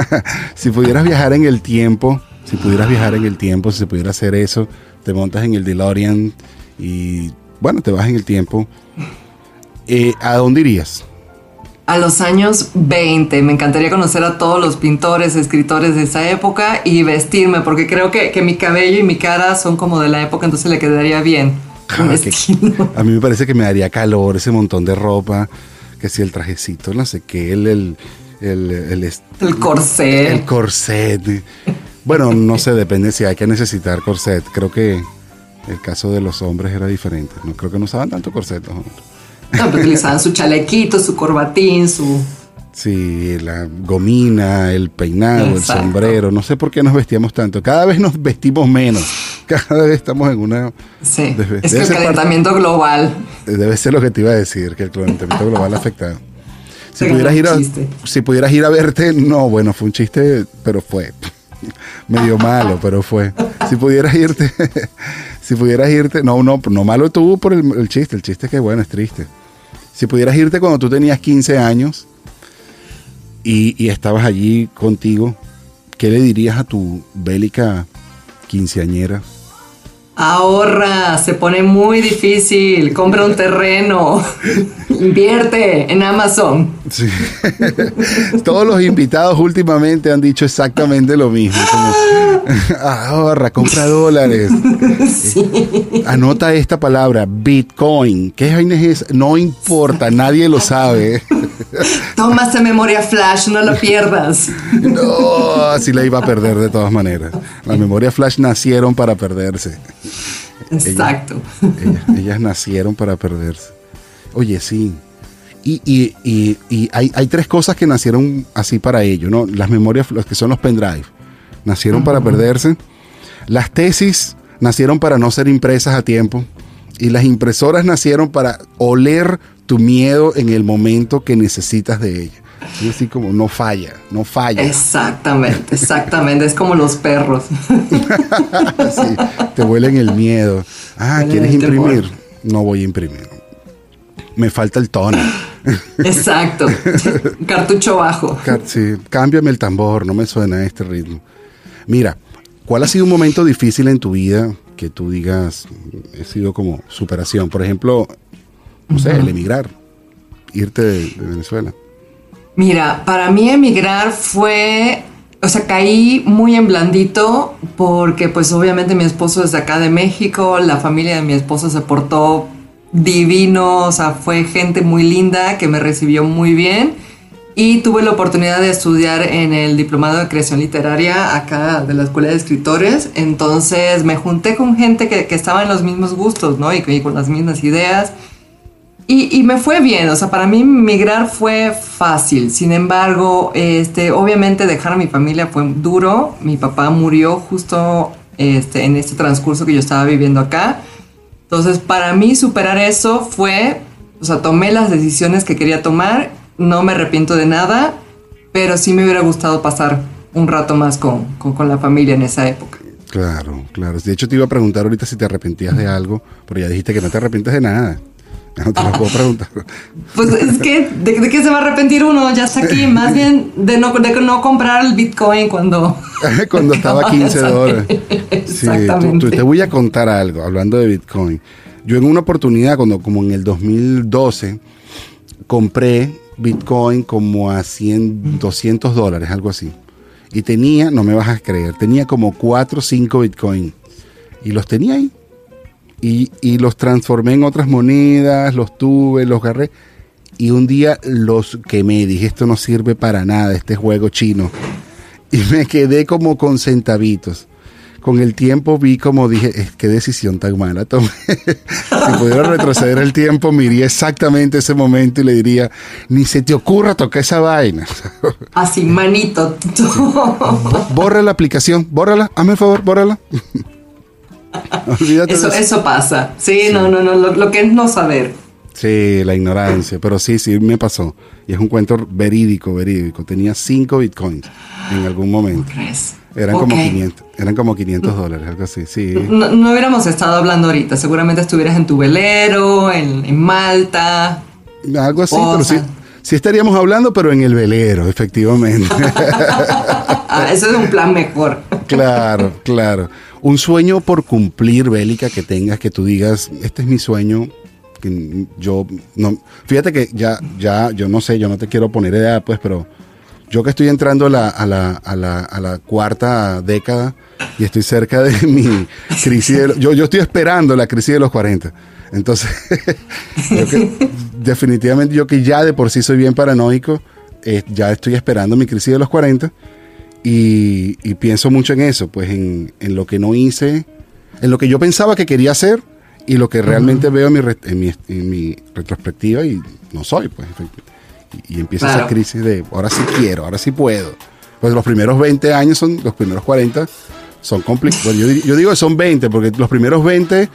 si pudieras viajar en el tiempo, si pudieras viajar en el tiempo, si se pudiera hacer eso, te montas en el DeLorean y, bueno, te vas en el tiempo. Eh, ¿A dónde irías? A los años 20 me encantaría conocer a todos los pintores, escritores de esa época y vestirme, porque creo que, que mi cabello y mi cara son como de la época, entonces le quedaría bien. Ah, a mí me parece que me daría calor ese montón de ropa, que si el trajecito, no sé qué, el, el, el, el corset. El corset. Bueno, no sé, depende si hay que necesitar corset. Creo que el caso de los hombres era diferente. No creo que no usaban tanto corset los hombres. No, pero utilizaban su chalequito, su corbatín, su... Sí, la gomina, el peinado, el sombrero. No sé por qué nos vestíamos tanto. Cada vez nos vestimos menos. Cada vez estamos en una... Sí, Debe- es que el calentamiento global. Debe ser lo que te iba a decir, que el calentamiento global ha afectado. Si Pero pudieras, ir a, chiste. si pudieras ir a verte, no, bueno, fue un chiste, pero fue medio malo, pero fue. Si pudieras irte, si pudieras irte, no, no, no malo tú por el, el chiste, el chiste es que bueno, es triste. Si pudieras irte cuando tú tenías 15 años y, estabas allí contigo, ¿qué le dirías a tu bélica quinceañera? Ahorra, se pone muy difícil. Compra un terreno. Invierte en Amazon. Sí. Todos los invitados últimamente han dicho exactamente lo mismo. Como, ahorra, compra dólares. Anota esta palabra, Bitcoin. ¿Qué vaina es? No importa, nadie lo sabe. Toma esa memoria flash, no la pierdas. No, así la iba a perder de todas maneras. Las memorias flash nacieron para perderse. Exacto. Ellas, ellas nacieron para perderse. Oye, sí. Y, y- y- y hay, hay tres cosas que nacieron así para ello, ¿no? Las memorias, los que son los pendrive, nacieron para perderse. Las tesis nacieron para no ser impresas a tiempo. Y las impresoras nacieron para oler tu miedo en el momento que necesitas de ella. Así, así como no falla, no falla. Exactamente, exactamente. Es como los perros. Sí, te huelen el miedo. Ah, ¿quieres temor. imprimir? No voy a imprimir. Me falta el tono. Exacto. Cartucho bajo. Sí, cámbiame el tambor, no me suena este ritmo. Mira, ¿cuál ha sido un momento difícil en tu vida que tú digas, he sido como superación? Por ejemplo, no sé, el emigrar, irte de, de Venezuela. Mira, para mí emigrar fue, o sea, caí muy en blandito porque pues obviamente mi esposo es de acá de México, la familia de mi esposo se portó divino, o sea, fue gente muy linda que me recibió muy bien y tuve la oportunidad de estudiar en el diplomado de creación literaria acá de la Escuela de Escritores, entonces me junté con gente que, que estaba en los mismos gustos, ¿no? Y, y con las mismas ideas. Y, me fue bien, o sea, para mí migrar fue fácil. Sin embargo, este, obviamente dejar a mi familia fue duro. Mi papá murió justo este, en este transcurso que yo estaba viviendo acá. Entonces, para mí superar eso fue, o sea, tomé las decisiones que quería tomar, no me arrepiento de nada, pero sí me hubiera gustado pasar un rato más con, con, con la familia en esa época. Claro, claro. De hecho, te iba a preguntar ahorita si te arrepentías de algo, pero ya dijiste que no te arrepientes de nada. No te lo puedo preguntar. Pues es que, ¿de, de qué se va a arrepentir uno? Ya está aquí. Más bien de no, de no comprar el Bitcoin cuando... Cuando estaba a 15 dólares. Sí, tú- tú- te voy a contar algo, hablando de Bitcoin. Yo en una oportunidad, cuando como en el 2012, compré Bitcoin como a 100, 200 dólares, algo así. Y tenía, no me vas a creer, tenía como 4 o 5 Bitcoin. Y los tenía ahí. Y, y los transformé en otras monedas, los tuve, los agarré. Y un día los quemé. Dije, esto no sirve para nada, este juego chino. Y me quedé como con centavitos con el tiempo vi como dije, qué decisión tan mala tomé. si pudiera retroceder el tiempo, me iría exactamente ese momento y le diría, ni se te ocurra tocar esa vaina. Así, manito. Borra la aplicación, bórrala, hazme el favor, bórrala. Olvídate eso, eso pasa. Sí, no, no, no, lo, que es no saber. Sí, la ignorancia, pero sí, sí me pasó. Y es un cuento verídico, verídico. Tenía cinco bitcoins en algún momento. crees? Eran como 500, eran como 500 dólares, algo así, sí. No, hubiéramos estado hablando ahorita, seguramente estuvieras en tu velero, en, Malta. Algo así, pero sí, sí estaríamos hablando, pero en el velero, efectivamente. Ah, eso es un plan mejor. claro, claro. Un sueño por cumplir, Bélica, que tengas, que tú digas, este es mi sueño, que yo no, fíjate que ya, ya, yo no sé, yo no te quiero poner edad, pues, pero yo que estoy entrando a la, a la, a la, cuarta década y estoy cerca de mi crisis, yo, yo estoy esperando la crisis de los 40. Entonces, definitivamente yo que ya de por sí soy bien paranoico, eh, ya estoy esperando mi crisis de los 40 y, pienso mucho en eso, pues en, en, lo que no hice, en lo que yo pensaba que quería hacer y lo que realmente veo en mi, en mi, en mi retrospectiva y no soy, pues y, empieza esa crisis de ahora sí quiero, ahora sí puedo. Pues los primeros 20 años son, los primeros 40 son complicados. yo, yo, digo que son 20 porque los primeros 20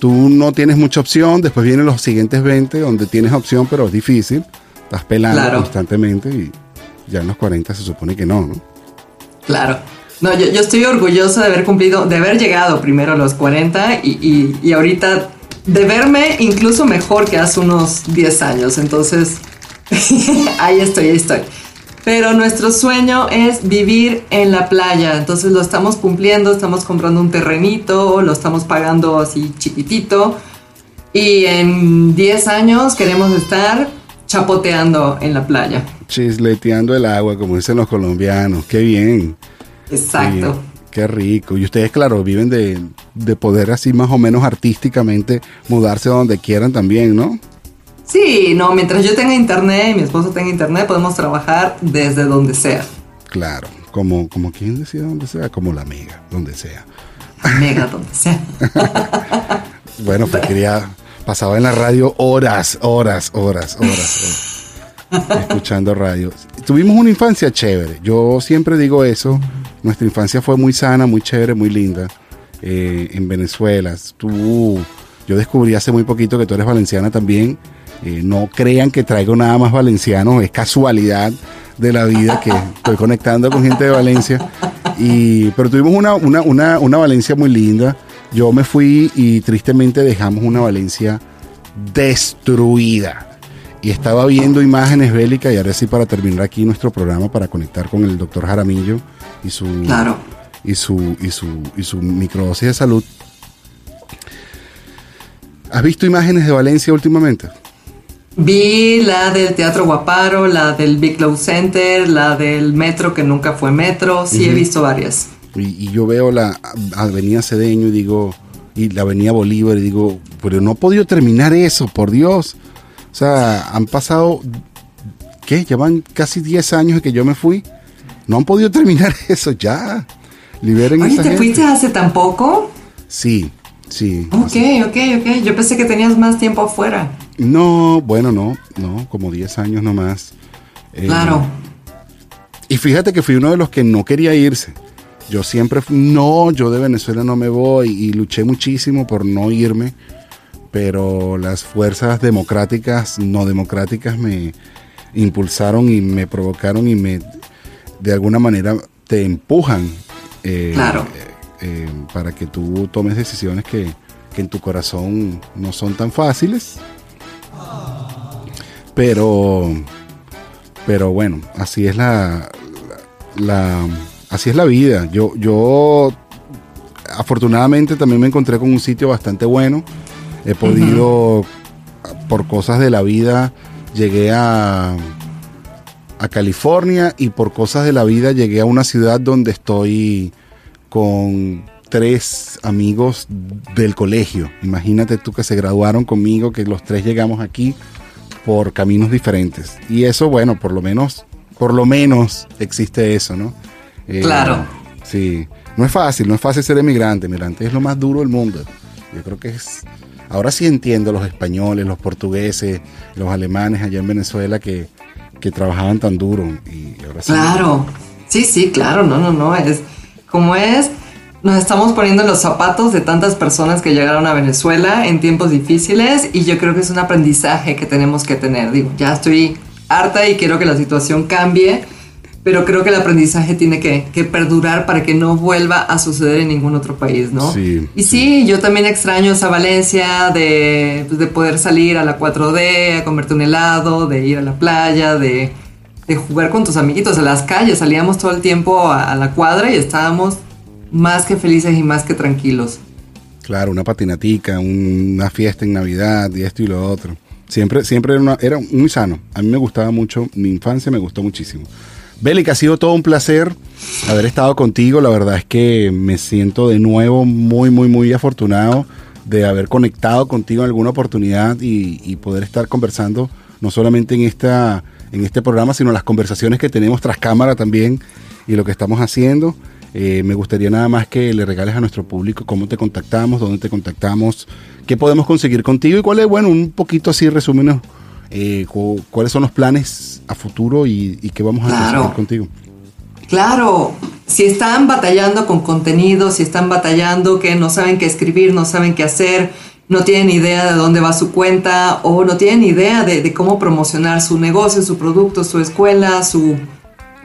tú no tienes mucha opción, después vienen los siguientes 20 donde tienes opción pero es difícil, estás pelando constantemente y ya en los 40 se supone que no, ¿no? Claro. No, yo, yo, estoy orgulloso de haber cumplido, de haber llegado primero a los 40 y, y, y ahorita de verme incluso mejor que hace unos 10 años. Entonces, ahí estoy, ahí estoy. Pero nuestro sueño es vivir en la playa, entonces lo estamos cumpliendo, estamos comprando un terrenito, lo estamos pagando así chiquitito y en 10 años queremos estar chapoteando en la playa. Chisleteando el agua, como dicen los colombianos, qué bien. Exacto. Qué, rico. Y ustedes, claro, viven de, de poder así más o menos artísticamente mudarse a donde quieran también, ¿no? Sí, no, mientras yo tenga internet y mi esposo tenga internet, podemos trabajar desde donde sea. Claro, como, como quien decía donde sea, como la mega, donde sea. Mega, donde sea. bueno, pues quería, pasaba en la radio horas, horas, horas, horas, escuchando radio. Tuvimos una infancia chévere, yo siempre digo eso, nuestra infancia fue muy sana, muy chévere, muy linda. Eh, en Venezuela, tú, yo descubrí hace muy poquito que tú eres valenciana también eh, no crean que traigo nada más valenciano, es casualidad de la vida que estoy conectando con gente de Valencia. Y, pero tuvimos una, una, una, Valencia muy linda. Yo me fui y tristemente dejamos una Valencia destruida. Y estaba viendo imágenes bélicas y ahora sí para terminar aquí nuestro programa para conectar con el doctor Jaramillo y su, y su, y su, y su microdosis de salud. ¿Has visto imágenes de Valencia últimamente? Vi la del Teatro Guaparo, la del Big Low Center, la del Metro que nunca fue Metro, sí he visto varias. Y, yo veo la Avenida Cedeño y digo, y la Avenida Bolívar y digo, pero no he podido terminar eso, por Dios. O sea, han pasado, ¿qué? Llevan casi 10 años de que yo me fui. No han podido terminar eso, ya. Liberen Oye, ¿te fuiste hace tan poco? Sí, sí. Ok, ok, ok. Yo pensé que tenías más tiempo afuera. No, bueno, no, no, como 10 años nomás. Eh, claro. Y fíjate que fui uno de los que no quería irse. Yo siempre, no, yo de Venezuela no me voy y luché muchísimo por no irme, pero las fuerzas democráticas, no democráticas me impulsaron y me provocaron y me, de alguna manera, te empujan. Eh, claro. Eh, para que tú tomes decisiones que, que en tu corazón no son tan fáciles pero, pero bueno, así es la, la, así es la vida. Yo, yo afortunadamente también me encontré con un sitio bastante bueno. He podido, por cosas de la vida, llegué a, a California y por cosas de la vida llegué a una ciudad donde estoy con tres amigos del colegio. Imagínate tú que se graduaron conmigo, que los tres llegamos aquí por caminos diferentes. Y eso, bueno, por lo menos, por lo menos existe eso, ¿no? Eh, claro. Sí, no es fácil, no es fácil ser emigrante. Emigrante es lo más duro del mundo. Yo creo que es... Ahora sí entiendo los españoles, los portugueses, los alemanes allá en Venezuela que, que trabajaban tan duro. Y ahora sí. Claro, sí, sí, claro, no, no, no, es como es nos estamos poniendo en los zapatos de tantas personas que llegaron a Venezuela en tiempos difíciles y yo creo que es un aprendizaje que tenemos que tener. Digo, ya estoy harta y quiero que la situación cambie, pero creo que el aprendizaje tiene que, perdurar para que no vuelva a suceder en ningún otro país, ¿no? Sí, y sí, yo también extraño esa Valencia de, pues, de poder salir a la 4D, a comerte un helado, de ir a la playa, de, jugar con tus amiguitos en las calles. Salíamos todo el tiempo a la cuadra y estábamos más que felices y más que tranquilos. Claro, una patinatica, una fiesta en Navidad y esto y lo otro. Siempre, siempre era, era muy sano. A mí me gustaba mucho, mi infancia me gustó muchísimo. Beli, ha sido todo un placer haber estado contigo. La verdad es que me siento de nuevo muy, muy, muy afortunado de haber conectado contigo en alguna oportunidad y, poder estar conversando, no solamente en, esta, en este programa, sino las conversaciones que tenemos tras cámara también y lo que estamos haciendo. Eh, me gustaría nada más que le regales a nuestro público cómo te contactamos, dónde te contactamos, qué podemos conseguir contigo y cuál es, bueno, un poquito así resúmenos, eh, cuáles son los planes a futuro y, qué vamos a hacer contigo. Claro, si están batallando con contenido, si están batallando que no saben qué escribir, no saben qué hacer, no tienen idea de dónde va su cuenta o no tienen idea de cómo promocionar su negocio, su producto, su escuela, su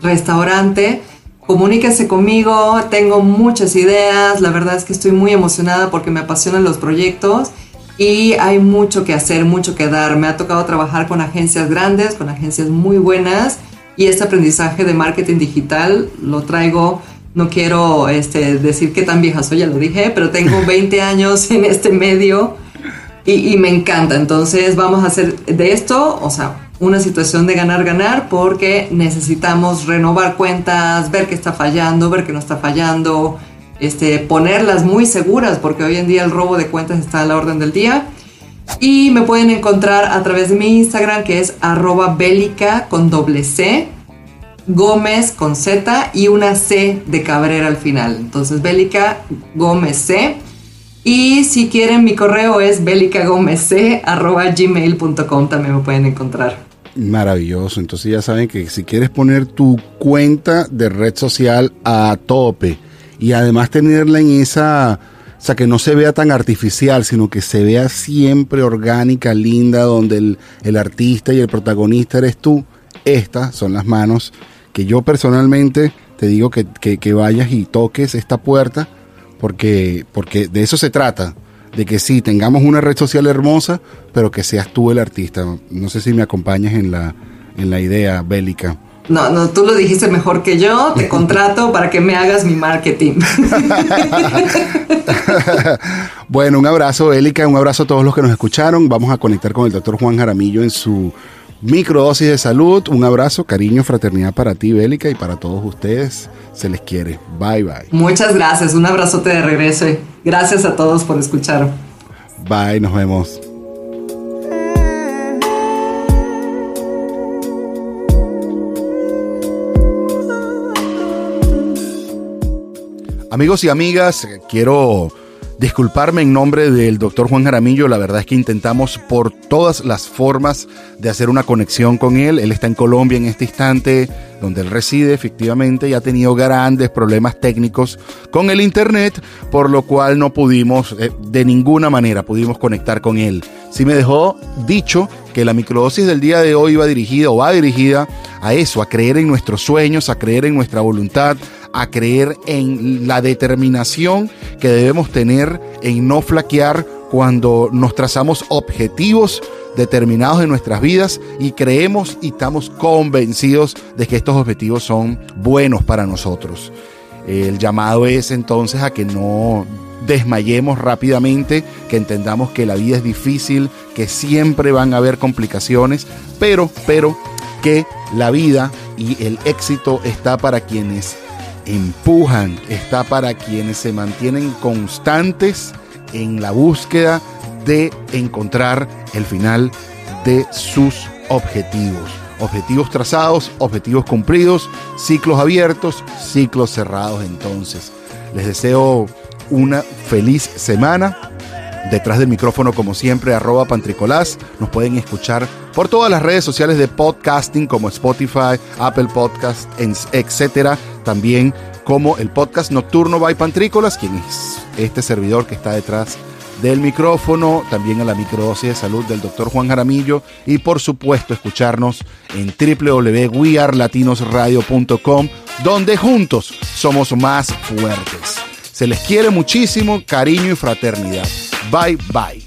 restaurante, comuníquese conmigo, tengo muchas ideas, la verdad es que estoy muy emocionada porque me apasionan los proyectos y hay mucho que hacer, mucho que dar. Me ha tocado trabajar con agencias grandes, con agencias muy buenas y este aprendizaje de marketing digital lo traigo, no quiero este, decir que tan vieja soy, ya lo dije, pero tengo 20 años en este medio y, y me encanta. Entonces vamos a hacer de esto, o sea, una situación de ganar-ganar porque necesitamos renovar cuentas, ver qué está fallando, ver qué no está fallando, este, ponerlas muy seguras porque hoy en día el robo de cuentas está a la orden del día. Y me pueden encontrar a través de mi Instagram que es arroba bélica con doble C, Gómez con Z y una C de Cabrera al final. Entonces bélica Gómez C. Y si quieren mi correo es bélicagomezc arroba gmail.com también me pueden encontrar. Maravilloso. Entonces ya saben que si quieres poner tu cuenta de red social a tope y además tenerla en esa, o sea, que no se vea tan artificial, sino que se vea siempre orgánica, linda, donde el, artista y el protagonista eres tú, estas son las manos que yo personalmente te digo que, que, que vayas y toques esta puerta porque, porque de eso se trata de que sí, tengamos una red social hermosa, pero que seas tú el artista. No sé si me acompañas en la, en la idea bélica. No, no, tú lo dijiste mejor que yo, te contrato para que me hagas mi marketing. bueno, un abrazo, Bélica, un abrazo a todos los que nos escucharon. Vamos a conectar con el doctor Juan Jaramillo en su microdosis de salud. Un abrazo, cariño, fraternidad para ti, Bélica, y para todos ustedes. Se les quiere. Bye, bye. Muchas gracias. Un abrazote de regreso. Gracias a todos por escuchar. Bye, nos vemos. Amigos y amigas, quiero disculparme en nombre del doctor Juan Jaramillo. La verdad es que intentamos por todas las formas de hacer una conexión con él. Él está en Colombia en este instante, donde él reside efectivamente, y ha tenido grandes problemas técnicos con el Internet, por lo cual no pudimos, eh, de ninguna manera, pudimos conectar con él. Sí me dejó dicho que la microdosis del día de hoy va dirigida o va dirigida a eso, a creer en nuestros sueños, a creer en nuestra voluntad, a creer en la determinación que debemos tener en no flaquear cuando nos trazamos objetivos determinados en nuestras vidas y creemos y estamos convencidos de que estos objetivos son buenos para nosotros. El llamado es entonces a que no desmayemos rápidamente, que entendamos que la vida es difícil, que siempre van a haber complicaciones, pero, pero que la vida y el éxito está para quienes empujan, está para quienes se mantienen constantes en la búsqueda de encontrar el final de sus objetivos. Objetivos trazados, objetivos cumplidos, ciclos abiertos, ciclos cerrados entonces. Les deseo una feliz semana. Detrás del micrófono, como siempre, arroba pantricolás. Nos pueden escuchar por todas las redes sociales de podcasting como Spotify, Apple Podcast, etcétera. También como el podcast Nocturno by Pantrícolas, quien es este servidor que está detrás del micrófono, también a la microdosis de salud del doctor Juan Jaramillo y por supuesto escucharnos en www.wearlatinosradio.com donde juntos somos más fuertes. Se les quiere muchísimo, cariño y fraternidad. Bye bye.